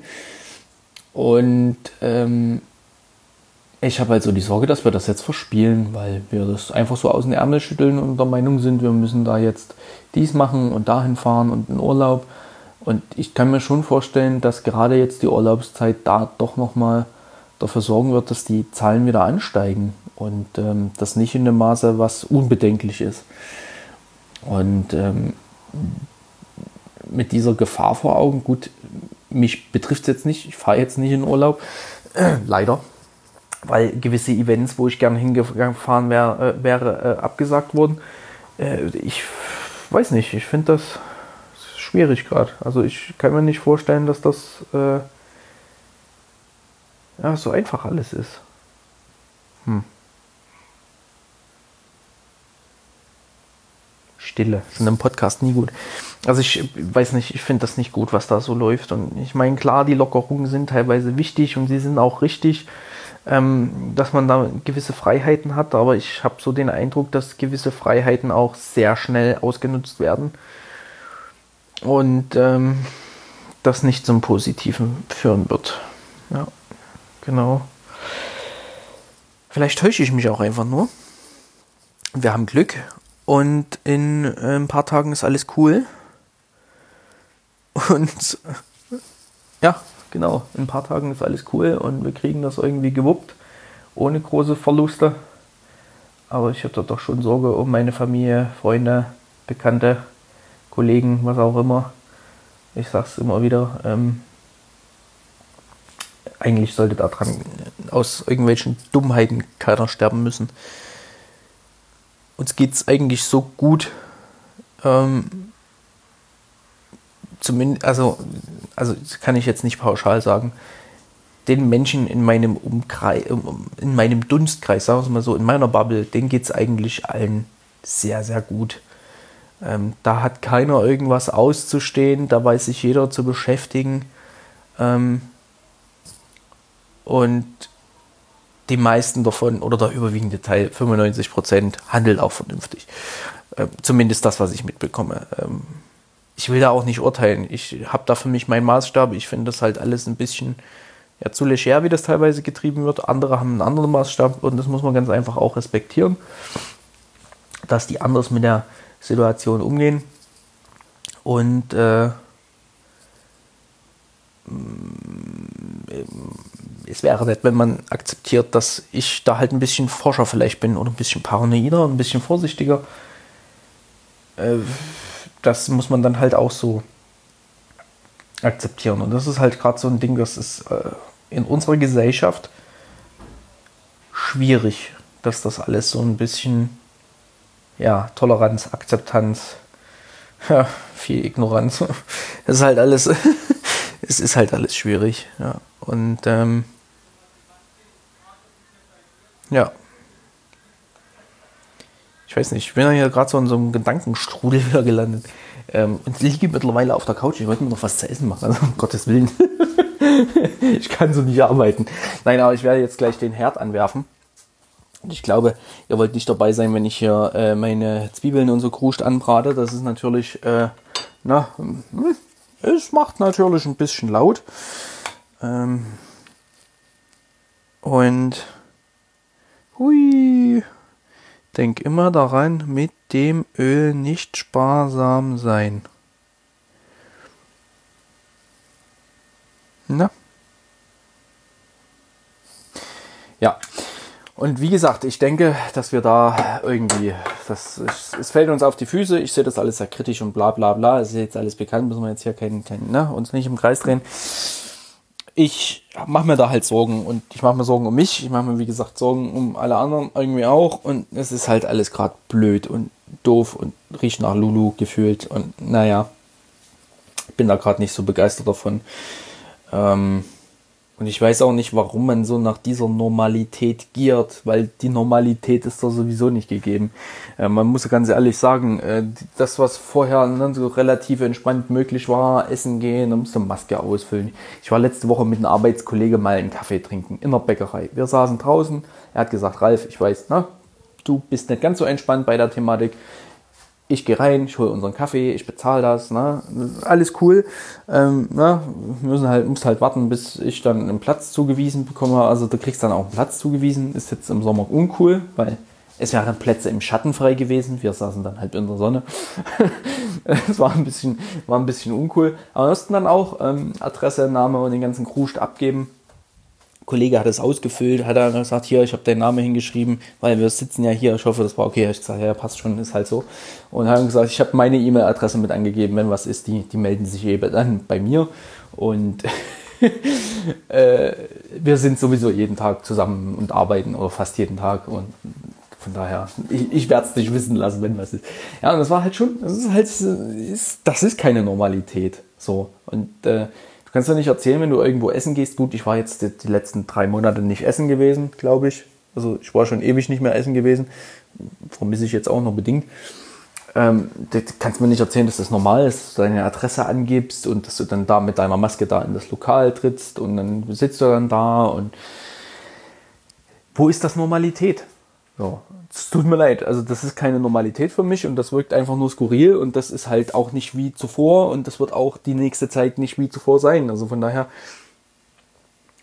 S2: Und ähm, ich habe also die Sorge, dass wir das jetzt verspielen, weil wir das einfach so aus den Ärmel schütteln und der Meinung sind, wir müssen da jetzt dies machen und dahin fahren und in Urlaub. Und ich kann mir schon vorstellen, dass gerade jetzt die Urlaubszeit da doch nochmal dafür sorgen wird, dass die Zahlen wieder ansteigen und ähm, das nicht in dem Maße, was unbedenklich ist. Und ähm, mit dieser Gefahr vor Augen, gut, mich betrifft es jetzt nicht, ich fahre jetzt nicht in Urlaub, äh, [clears throat] leider, weil gewisse Events, wo ich gerne hingefahren wär, äh, wäre, äh, abgesagt wurden. Äh, ich weiß nicht, ich finde das schwierig gerade. Also ich kann mir nicht vorstellen, dass das äh, ja, so einfach alles ist. Hm. Stille. Ist in einem Podcast nie gut. Also ich weiß nicht, ich finde das nicht gut, was da so läuft. Und ich meine, klar, die Lockerungen sind teilweise wichtig und sie sind auch richtig, ähm, dass man da gewisse Freiheiten hat. Aber ich habe so den Eindruck, dass gewisse Freiheiten auch sehr schnell ausgenutzt werden und ähm, das nicht zum Positiven führen wird. Ja, genau. Vielleicht täusche ich mich auch einfach nur. Wir haben Glück und in äh, ein paar Tagen ist alles cool. [laughs] Und ja, genau, in ein paar Tagen ist alles cool und wir kriegen das irgendwie gewuppt, ohne große Verluste. Aber ich hatte doch schon Sorge um meine Familie, Freunde, Bekannte. Kollegen, was auch immer. Ich sage es immer wieder. Ähm, eigentlich sollte daran aus irgendwelchen Dummheiten keiner sterben müssen. Uns geht es eigentlich so gut, ähm, zumindest, also, also kann ich jetzt nicht pauschal sagen, den Menschen in meinem Umkreis, in meinem Dunstkreis, sagen wir es mal so, in meiner Bubble, denen geht es eigentlich allen sehr, sehr gut. Ähm, da hat keiner irgendwas auszustehen, da weiß sich jeder zu beschäftigen. Ähm, und die meisten davon oder der überwiegende Teil, 95 Prozent, handelt auch vernünftig. Ähm, zumindest das, was ich mitbekomme. Ähm, ich will da auch nicht urteilen. Ich habe da für mich meinen Maßstab. Ich finde das halt alles ein bisschen ja, zu leger, wie das teilweise getrieben wird. Andere haben einen anderen Maßstab und das muss man ganz einfach auch respektieren, dass die anders mit der Situation umgehen. Und äh, es wäre nett, wenn man akzeptiert, dass ich da halt ein bisschen forscher vielleicht bin oder ein bisschen paranoider, ein bisschen vorsichtiger. Äh, das muss man dann halt auch so akzeptieren. Und das ist halt gerade so ein Ding, das ist äh, in unserer Gesellschaft schwierig, dass das alles so ein bisschen ja, Toleranz, Akzeptanz, [laughs] ja, viel Ignoranz. [laughs] Es ist halt alles, [laughs] es ist halt alles schwierig. Ja. Und ähm, ja. Ich weiß nicht, ich bin ja hier gerade so in so einem Gedankenstrudel wieder gelandet. Ähm, und liege mittlerweile auf der Couch. Ich wollte mir noch was zu essen machen, also um Gottes Willen. ich kann so nicht arbeiten. Nein, aber ich werde jetzt gleich den Herd anwerfen. Und ich glaube, ihr wollt nicht dabei sein, wenn ich hier äh, meine Zwiebeln und so kruscht anbrate. Das ist natürlich, äh, na, hm, es macht natürlich ein bisschen laut. Ähm, und hui, denk immer daran, mit dem Öl nicht sparsam sein. Na? Ja. Und wie gesagt, ich denke, dass wir da irgendwie, das, es fällt uns auf die Füße, ich sehe das alles sehr kritisch und bla bla bla, es ist jetzt alles bekannt, müssen wir jetzt hier kein, kein, ne, uns nicht im Kreis drehen. Ich mache mir da halt Sorgen und ich mache mir Sorgen um mich, ich mache mir wie gesagt Sorgen um alle anderen irgendwie auch. Und es ist halt alles gerade blöd und doof und riecht nach Lulu gefühlt. Und naja, bin da gerade nicht so begeistert davon. Ähm, und ich weiß auch nicht, warum man so nach dieser Normalität giert, weil die Normalität ist da sowieso nicht gegeben. Äh, man muss ganz ehrlich sagen, äh, das, was vorher ne, so relativ entspannt möglich war, essen gehen, dann musste Maske ausfüllen. Ich war letzte Woche mit einem Arbeitskollege mal einen Kaffee trinken in der Bäckerei. Wir saßen draußen, er hat gesagt, Ralf, ich weiß, na, du bist nicht ganz so entspannt bei der Thematik ich gehe rein, ich hole unseren Kaffee, ich bezahle das, ne? alles cool. Ähm, ne? müssen halt, muss halt warten, bis ich dann einen Platz zugewiesen bekomme. Also du kriegst dann auch einen Platz zugewiesen. Ist jetzt im Sommer uncool, weil es wären Plätze im Schatten frei gewesen. Wir saßen dann halt in der Sonne. [laughs] Es war ein bisschen, war ein bisschen uncool. Aber wir mussten dann auch ähm, Adresse, Name und den ganzen Kruscht abgeben. Kollege hat es ausgefüllt, hat dann gesagt, hier, ich habe deinen Namen hingeschrieben, weil wir sitzen ja hier, ich hoffe, das war okay. Ich gesagt, ja, passt schon, ist halt so. Und haben gesagt, ich habe meine E-Mail-Adresse mit angegeben, wenn was ist, die, die melden sich eben dann bei mir. Und [laughs] äh, wir sind sowieso jeden Tag zusammen und arbeiten oder fast jeden Tag und von daher, ich, ich werde es nicht wissen lassen, wenn was ist. Ja, und das war halt schon, das ist halt, ist, das ist keine Normalität. So. Und äh, Du kannst ja nicht erzählen, wenn du irgendwo essen gehst. Gut, ich war jetzt die, die letzten drei Monate nicht essen gewesen, glaube ich. Also ich war schon ewig nicht mehr essen gewesen. Vermisse ich jetzt auch noch bedingt. Ähm, du kannst mir nicht erzählen, dass das normal ist, dass du deine Adresse angibst und dass du dann da mit deiner Maske da in das Lokal trittst und dann sitzt du dann da und wo ist das Normalität? So, es tut mir leid, also das ist keine Normalität für mich und das wirkt einfach nur skurril und das ist halt auch nicht wie zuvor und das wird auch die nächste Zeit nicht wie zuvor sein. Also von daher,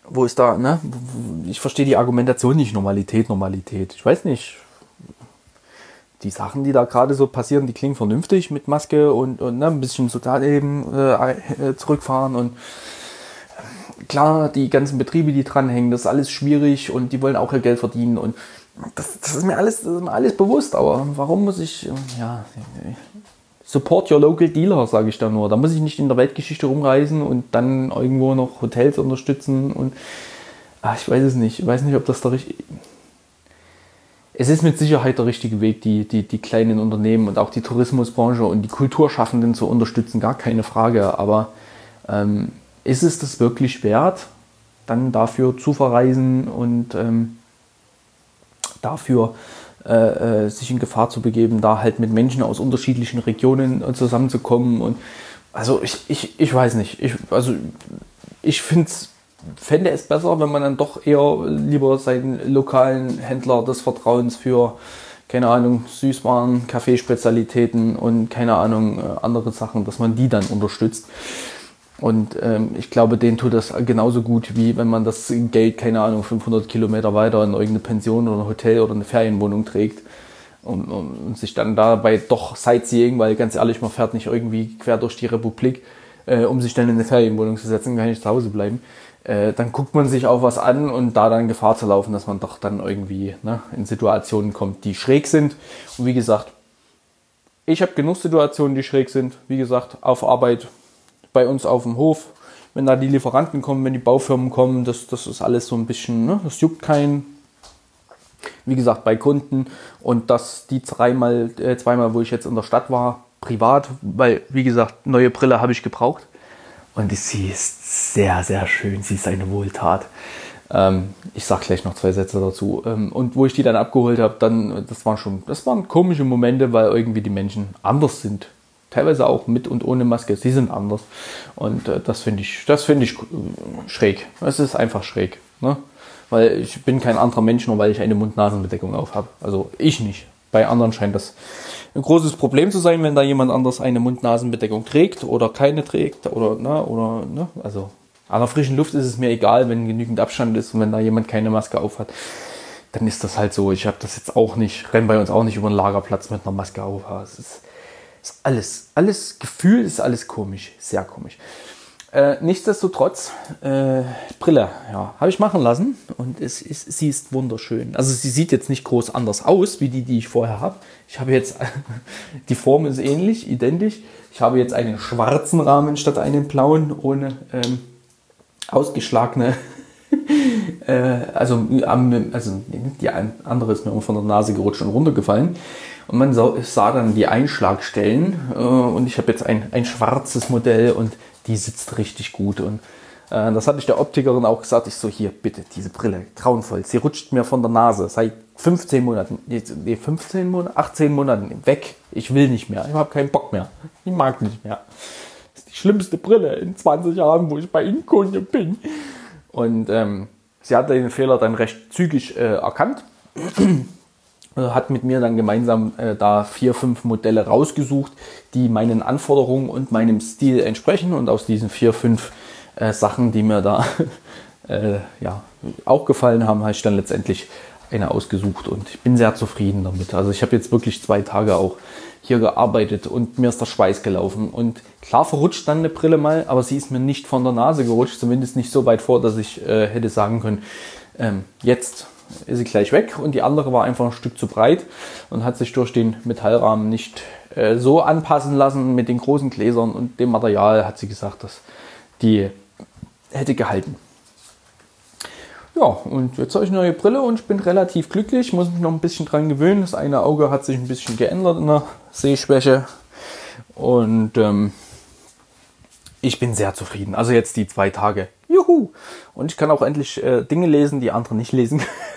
S2: wo ist da, ne? Ich verstehe die Argumentation nicht, Normalität, Normalität. Ich weiß nicht. Die Sachen, die da gerade so passieren, die klingen vernünftig mit Maske und, und ne, ein bisschen Sozialleben äh, äh zurückfahren und klar, die ganzen Betriebe, die dranhängen, das ist alles schwierig und die wollen auch ihr Geld verdienen und das, das, ist mir alles, ist mir alles bewusst, aber warum muss ich, ja, support your local dealer, sage ich da nur. Da muss ich nicht in der Weltgeschichte rumreisen und dann irgendwo noch Hotels unterstützen und ach, ich weiß es nicht. Ich weiß nicht, ob das der richtige. Es ist mit Sicherheit der richtige Weg, die, die, die kleinen Unternehmen und auch die Tourismusbranche und die Kulturschaffenden zu unterstützen, gar keine Frage. Aber ähm, ist es das wirklich wert, dann dafür zu verreisen und ähm, dafür äh, äh, sich in Gefahr zu begeben, da halt mit Menschen aus unterschiedlichen Regionen zusammenzukommen. Und also ich, ich, ich weiß nicht. Ich, also ich finde fände es besser, wenn man dann doch eher lieber seinen lokalen Händler des Vertrauens für, keine Ahnung, Süßwaren, Kaffeespezialitäten und keine Ahnung, äh, andere Sachen, dass man die dann unterstützt. Und ähm, ich glaube, denen tut das genauso gut, wie wenn man das Geld, keine Ahnung, 500 Kilometer weiter in irgendeine Pension oder ein Hotel oder eine Ferienwohnung trägt und, und sich dann dabei doch Sightseeing, weil ganz ehrlich, man fährt nicht irgendwie quer durch die Republik, äh, um sich dann in eine Ferienwohnung zu setzen, kann nicht zu Hause bleiben. Äh, dann guckt man sich auch was an und da dann Gefahr zu laufen, dass man doch dann irgendwie ne, in Situationen kommt, die schräg sind. Und wie gesagt, ich habe genug Situationen, die schräg sind. Wie gesagt, auf Arbeit bei uns auf dem Hof, wenn da die Lieferanten kommen, wenn die Baufirmen kommen, das, das ist alles so ein bisschen, ne, das juckt keinen. Wie gesagt, bei Kunden und das die dreimal, äh, zweimal, wo ich jetzt in der Stadt war, privat, weil, wie gesagt, neue Brille habe ich gebraucht. Und sie ist sehr, sehr schön. Sie ist eine Wohltat. Ähm, ich sage gleich noch zwei Sätze dazu. Ähm, und wo ich die dann abgeholt habe, dann, das waren schon, das waren komische Momente, weil irgendwie die Menschen anders sind teilweise auch mit und ohne Maske, sie sind anders. Und äh, das finde ich, das finde ich äh, schräg. Es ist einfach schräg. Ne? Weil ich bin kein anderer Mensch, nur weil ich eine Mund-Nasen-Bedeckung auf habe. Also ich nicht. Bei anderen scheint das ein großes Problem zu sein, wenn da jemand anders eine Mund-Nasen-Bedeckung trägt oder keine trägt oder, ne, oder, ne, also an der frischen Luft ist es mir egal, wenn genügend Abstand ist und wenn da jemand keine Maske auf hat, dann ist das halt so. Ich habe das jetzt auch nicht, renne bei uns auch nicht über den Lagerplatz mit einer Maske auf. Es ist, ist alles, alles Gefühl ist alles komisch, sehr komisch. Äh, nichtsdestotrotz, äh, Brille, ja, habe ich machen lassen und es ist, sie ist wunderschön. Also sie sieht jetzt nicht groß anders aus wie die, die ich vorher habe. Ich habe jetzt, [laughs] die Form ist ähnlich, identisch. Ich habe jetzt einen schwarzen Rahmen statt einen blauen, ohne ähm, ausgeschlagene, [laughs] äh, also, also die andere ist mir von der Nase gerutscht und runtergefallen. Und man sah dann die Einschlagstellen äh, und ich habe jetzt ein, ein schwarzes Modell und die sitzt richtig gut. Und äh, das hatte ich der Optikerin auch gesagt. Ich so, hier, bitte, diese Brille, grauenvoll. Sie rutscht mir von der Nase seit 15 Monaten, nee, 15 Monaten, 18 Monaten weg. Ich will nicht mehr. Ich habe keinen Bock mehr. Ich mag nicht mehr. Das ist die schlimmste Brille in 20 Jahren, wo ich bei Ihnen Kunde bin. Und ähm, sie hat den Fehler dann recht zügig äh, erkannt hat mit mir dann gemeinsam äh, da vier, fünf Modelle rausgesucht, die meinen Anforderungen und meinem Stil entsprechen. Und aus diesen vier, fünf äh, Sachen, die mir da [laughs] äh, ja, auch gefallen haben, habe ich dann letztendlich eine ausgesucht und ich bin sehr zufrieden damit. Also ich habe jetzt wirklich zwei Tage auch hier gearbeitet und mir ist der Schweiß gelaufen. Und klar verrutscht dann eine Brille mal, aber sie ist mir nicht von der Nase gerutscht, zumindest nicht so weit vor, dass ich äh, hätte sagen können, ähm, jetzt ist sie gleich weg und die andere war einfach ein Stück zu breit und hat sich durch den Metallrahmen nicht äh, so anpassen lassen mit den großen Gläsern und dem Material, hat sie gesagt, dass die hätte gehalten. Ja, und jetzt habe ich eine neue Brille und ich bin relativ glücklich, muss mich noch ein bisschen dran gewöhnen. Das eine Auge hat sich ein bisschen geändert in der Sehschwäche und ähm, ich bin sehr zufrieden. Also jetzt die zwei Tage. Juhu! Und ich kann auch endlich äh, Dinge lesen, die andere nicht lesen [laughs]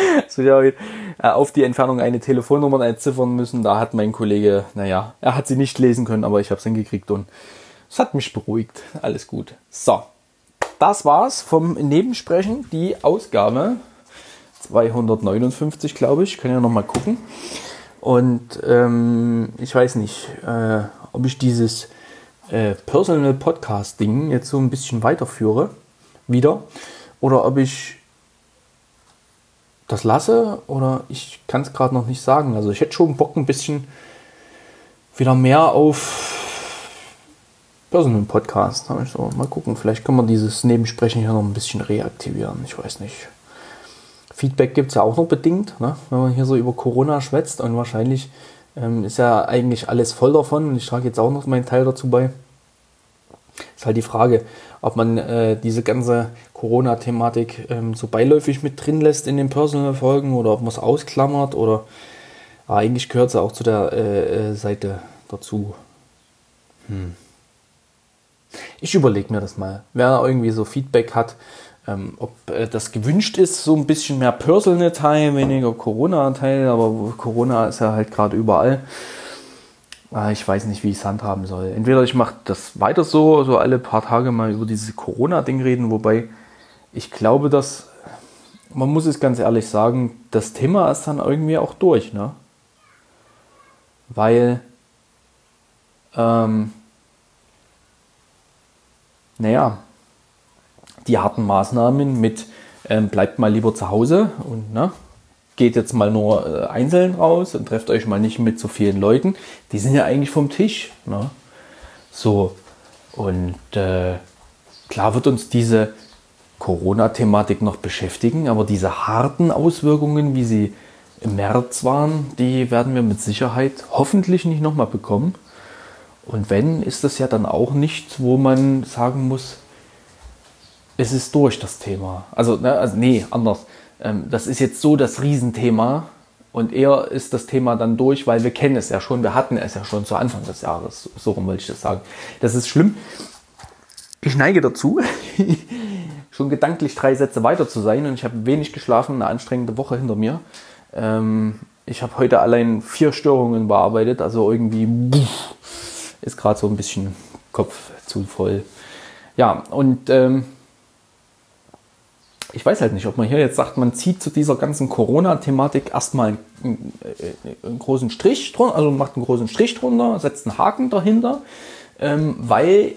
S2: [laughs] so, ja, äh, auf die Entfernung eine Telefonnummer entziffern müssen. Da hat mein Kollege, naja, er hat sie nicht lesen können, aber ich habe es hingekriegt und es hat mich beruhigt. Alles gut. So, das war's vom Nebensprechen. Die Ausgabe 259, glaube ich. Kann ja noch mal gucken. Und ähm, ich weiß nicht, äh, ob ich dieses äh, Personal Podcast Ding jetzt so ein bisschen weiterführe wieder oder ob ich das lasse oder ich kann es gerade noch nicht sagen. Also ich hätte schon Bock ein bisschen wieder mehr auf Personal Podcast. Ich so, mal gucken, vielleicht können wir dieses Nebensprechen hier noch ein bisschen reaktivieren. Ich weiß nicht. Feedback gibt es ja auch noch bedingt, ne? wenn man hier so über Corona schwätzt und wahrscheinlich ähm, ist ja eigentlich alles voll davon und ich trage jetzt auch noch meinen Teil dazu bei. Ist halt die Frage, ob man äh, diese ganze Corona-Thematik ähm, so beiläufig mit drin lässt in den Personal-Folgen oder ob man es ausklammert oder ah, eigentlich gehört es auch zu der äh, äh, Seite dazu. Hm. Ich überlege mir das mal. Wer irgendwie so Feedback hat, ähm, ob äh, das gewünscht ist, so ein bisschen mehr Personal-Teil, weniger Corona-Teil, aber Corona ist ja halt gerade überall. Ah, ich weiß nicht, wie ich es handhaben soll. Entweder ich mache das weiter so, so alle paar Tage mal über dieses Corona-Ding reden, wobei ich glaube, dass, man muss es ganz ehrlich sagen, das Thema ist dann irgendwie auch durch, ne? Weil, ähm, naja, die harten Maßnahmen mit ähm, bleibt mal lieber zu Hause und ne, geht jetzt mal nur äh, einzeln raus und trefft euch mal nicht mit so vielen Leuten. Die sind ja eigentlich vom Tisch. Ne? So. Und äh, klar wird uns diese Corona-Thematik noch beschäftigen, aber diese harten Auswirkungen, wie sie im März waren, die werden wir mit Sicherheit hoffentlich nicht nochmal bekommen. Und wenn, ist das ja dann auch nichts, wo man sagen muss, es ist durch das Thema. Also, ne, also nee, anders. Ähm, das ist jetzt so das Riesenthema und eher ist das Thema dann durch, weil wir kennen es ja schon, wir hatten es ja schon zu Anfang des Jahres. So rum wollte ich das sagen. Das ist schlimm. Ich neige dazu, [laughs] schon gedanklich drei Sätze weiter zu sein und ich habe wenig geschlafen, eine anstrengende Woche hinter mir. Ähm, ich habe heute allein vier Störungen bearbeitet, also irgendwie ist gerade so ein bisschen Kopf zu voll. Ja, und ähm, ich weiß halt nicht, ob man hier jetzt sagt, man zieht zu dieser ganzen Corona-Thematik erstmal einen, einen, äh, einen, großen Strich drunter, also macht einen großen Strich drunter, setzt einen Haken dahinter, ähm, weil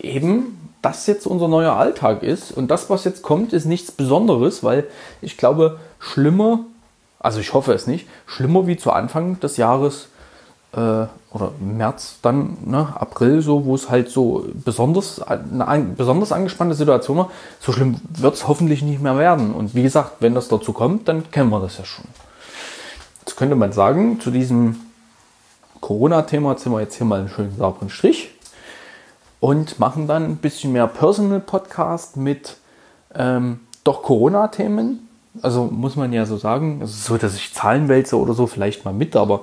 S2: eben das jetzt unser neuer Alltag ist. Und das, was jetzt kommt, ist nichts Besonderes, weil ich glaube, schlimmer, also ich hoffe es nicht, schlimmer wie zu Anfang des Jahres äh, oder März dann, ne, April, so, wo es halt so besonders, eine besonders angespannte Situation war, so schlimm wird es hoffentlich nicht mehr werden. Und wie gesagt, wenn das dazu kommt, dann kennen wir das ja schon. Jetzt könnte man sagen, zu diesem Corona-Thema ziehen wir jetzt hier mal einen schönen sauberen Strich und machen dann ein bisschen mehr Personal-Podcast mit ähm, doch Corona-Themen. Also muss man ja so sagen, also so, dass ich Zahlen wälze oder so, vielleicht mal mit, aber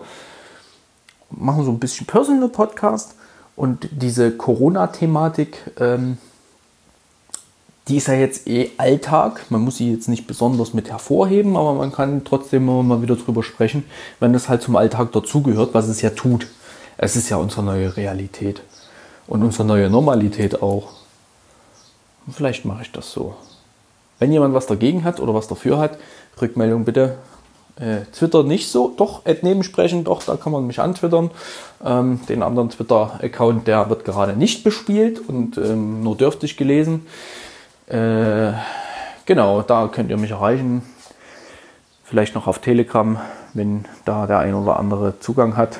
S2: machen so ein bisschen Personal Podcast und diese Corona-Thematik, ähm, die ist ja jetzt eh Alltag. Man muss sie jetzt nicht besonders mit hervorheben, aber man kann trotzdem immer mal wieder drüber sprechen, wenn das halt zum Alltag dazugehört, was es ja tut. Es ist ja unsere neue Realität und unsere neue Normalität auch. vielleicht mache ich das so. Wenn jemand was dagegen hat oder was dafür hat, Rückmeldung bitte äh, Twitter nicht so, doch, nebensprechend, doch, da kann man mich antwittern. Ähm, den anderen Twitter-Account, der wird gerade nicht bespielt und ähm, nur dürftig gelesen. Äh, genau, da könnt ihr mich erreichen. Vielleicht noch auf Telegram, wenn da der ein oder andere Zugang hat.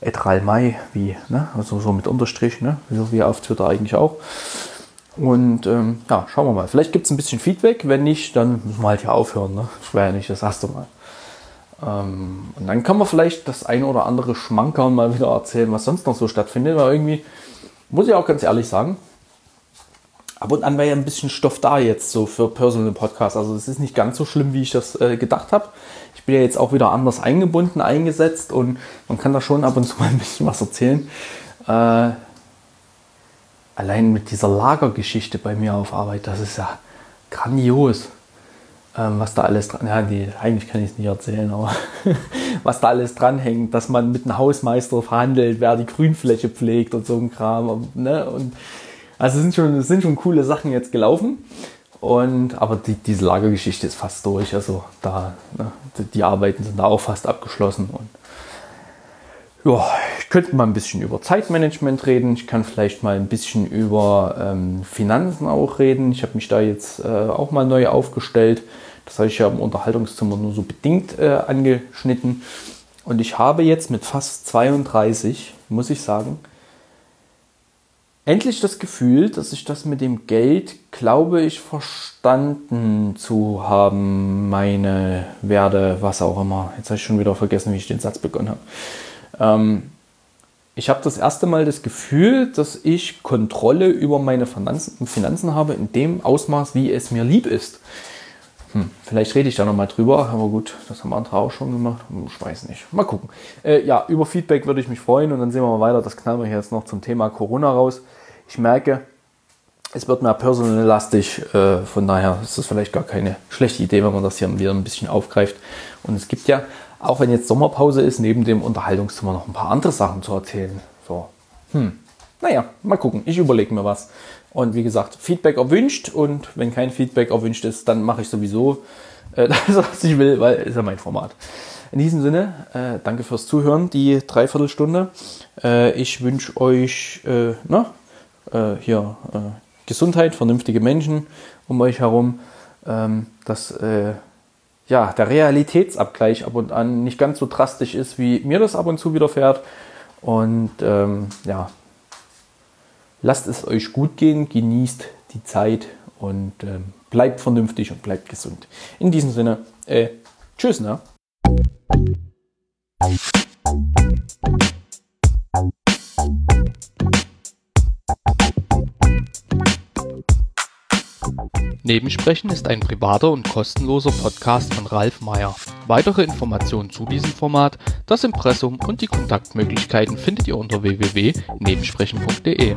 S2: Etralmai, wie, ne? also so mit Unterstrich, ne? so wie auf Twitter eigentlich auch. Und ähm, ja, schauen wir mal. Vielleicht gibt es ein bisschen Feedback. Wenn nicht, dann müssen wir halt hier aufhören. Ne? Das wäre ja nicht das erste Mal. Ähm, und dann kann man vielleicht das ein oder andere Schmankerl mal wieder erzählen, was sonst noch so stattfindet. Weil irgendwie, muss ich auch ganz ehrlich sagen, ab und an wäre ja ein bisschen Stoff da jetzt so für Personal Podcasts. Also es ist nicht ganz so schlimm, wie ich das äh, gedacht habe. Ich bin ja jetzt auch wieder anders eingebunden, eingesetzt und man kann da schon ab und zu [laughs] mal ein bisschen was erzählen. Äh, allein mit dieser Lagergeschichte bei mir auf Arbeit, das ist ja grandios was da alles dran, ja, nee, eigentlich kann ich es nicht erzählen, aber [laughs] was da alles dranhängt, dass man mit einem Hausmeister verhandelt, wer die Grünfläche pflegt und so ein Kram. Ne? Und also es sind schon, es sind schon coole Sachen jetzt gelaufen. Und, aber die, diese Lagergeschichte ist fast durch. Also da, ne, die, die Arbeiten sind da auch fast abgeschlossen. Und ja, ich könnte mal ein bisschen über Zeitmanagement reden. Ich kann vielleicht mal ein bisschen über ähm, Finanzen auch reden. Ich habe mich da jetzt äh, auch mal neu aufgestellt. Das habe ich ja im Unterhaltungszimmer nur so bedingt äh, angeschnitten. Und ich habe jetzt mit fast 32, muss ich sagen, endlich das Gefühl, dass ich das mit dem Geld, glaube ich, verstanden zu haben, meine Werte, was auch immer. Jetzt habe ich schon wieder vergessen, wie ich den Satz begonnen habe. Ähm, Ich habe das erste Mal das Gefühl, dass ich Kontrolle über meine Finanzen, Finanzen habe in dem Ausmaß, wie es mir lieb ist. Hm, vielleicht rede ich da nochmal drüber, aber gut, das haben andere auch schon gemacht. Ich weiß nicht. Mal gucken. Äh, ja, über Feedback würde ich mich freuen und dann sehen wir mal weiter. Das knallen wir jetzt noch zum Thema Corona raus. Ich merke, es wird mehr personallastig, äh, von daher ist das vielleicht gar keine schlechte Idee, wenn man das hier wieder ein bisschen aufgreift. Und es gibt ja, auch wenn jetzt Sommerpause ist, neben dem Unterhaltungszimmer noch ein paar andere Sachen zu erzählen. So, hm, naja, mal gucken. Ich überlege mir was. Und wie gesagt, Feedback erwünscht und wenn kein Feedback erwünscht ist, dann mache ich sowieso äh, [laughs] das, was ich will, weil ist ja mein Format. In diesem Sinne, äh, danke fürs Zuhören, die Dreiviertelstunde. Äh, ich wünsche euch äh, na, äh, hier äh, Gesundheit, vernünftige Menschen um euch herum, ähm, dass ja, der Realitätsabgleich ab und an nicht ganz so drastisch ist, wie mir das ab und zu widerfährt. Und ähm, ja, lasst es euch gut gehen, genießt die Zeit und ähm, bleibt vernünftig und bleibt gesund. In diesem Sinne, äh, tschüss, ne?
S1: Nebensprechen ist ein privater und kostenloser Podcast von Ralf Meyer. Weitere Informationen zu diesem Format, das Impressum und die Kontaktmöglichkeiten findet ihr unter www.nebensprechen.de.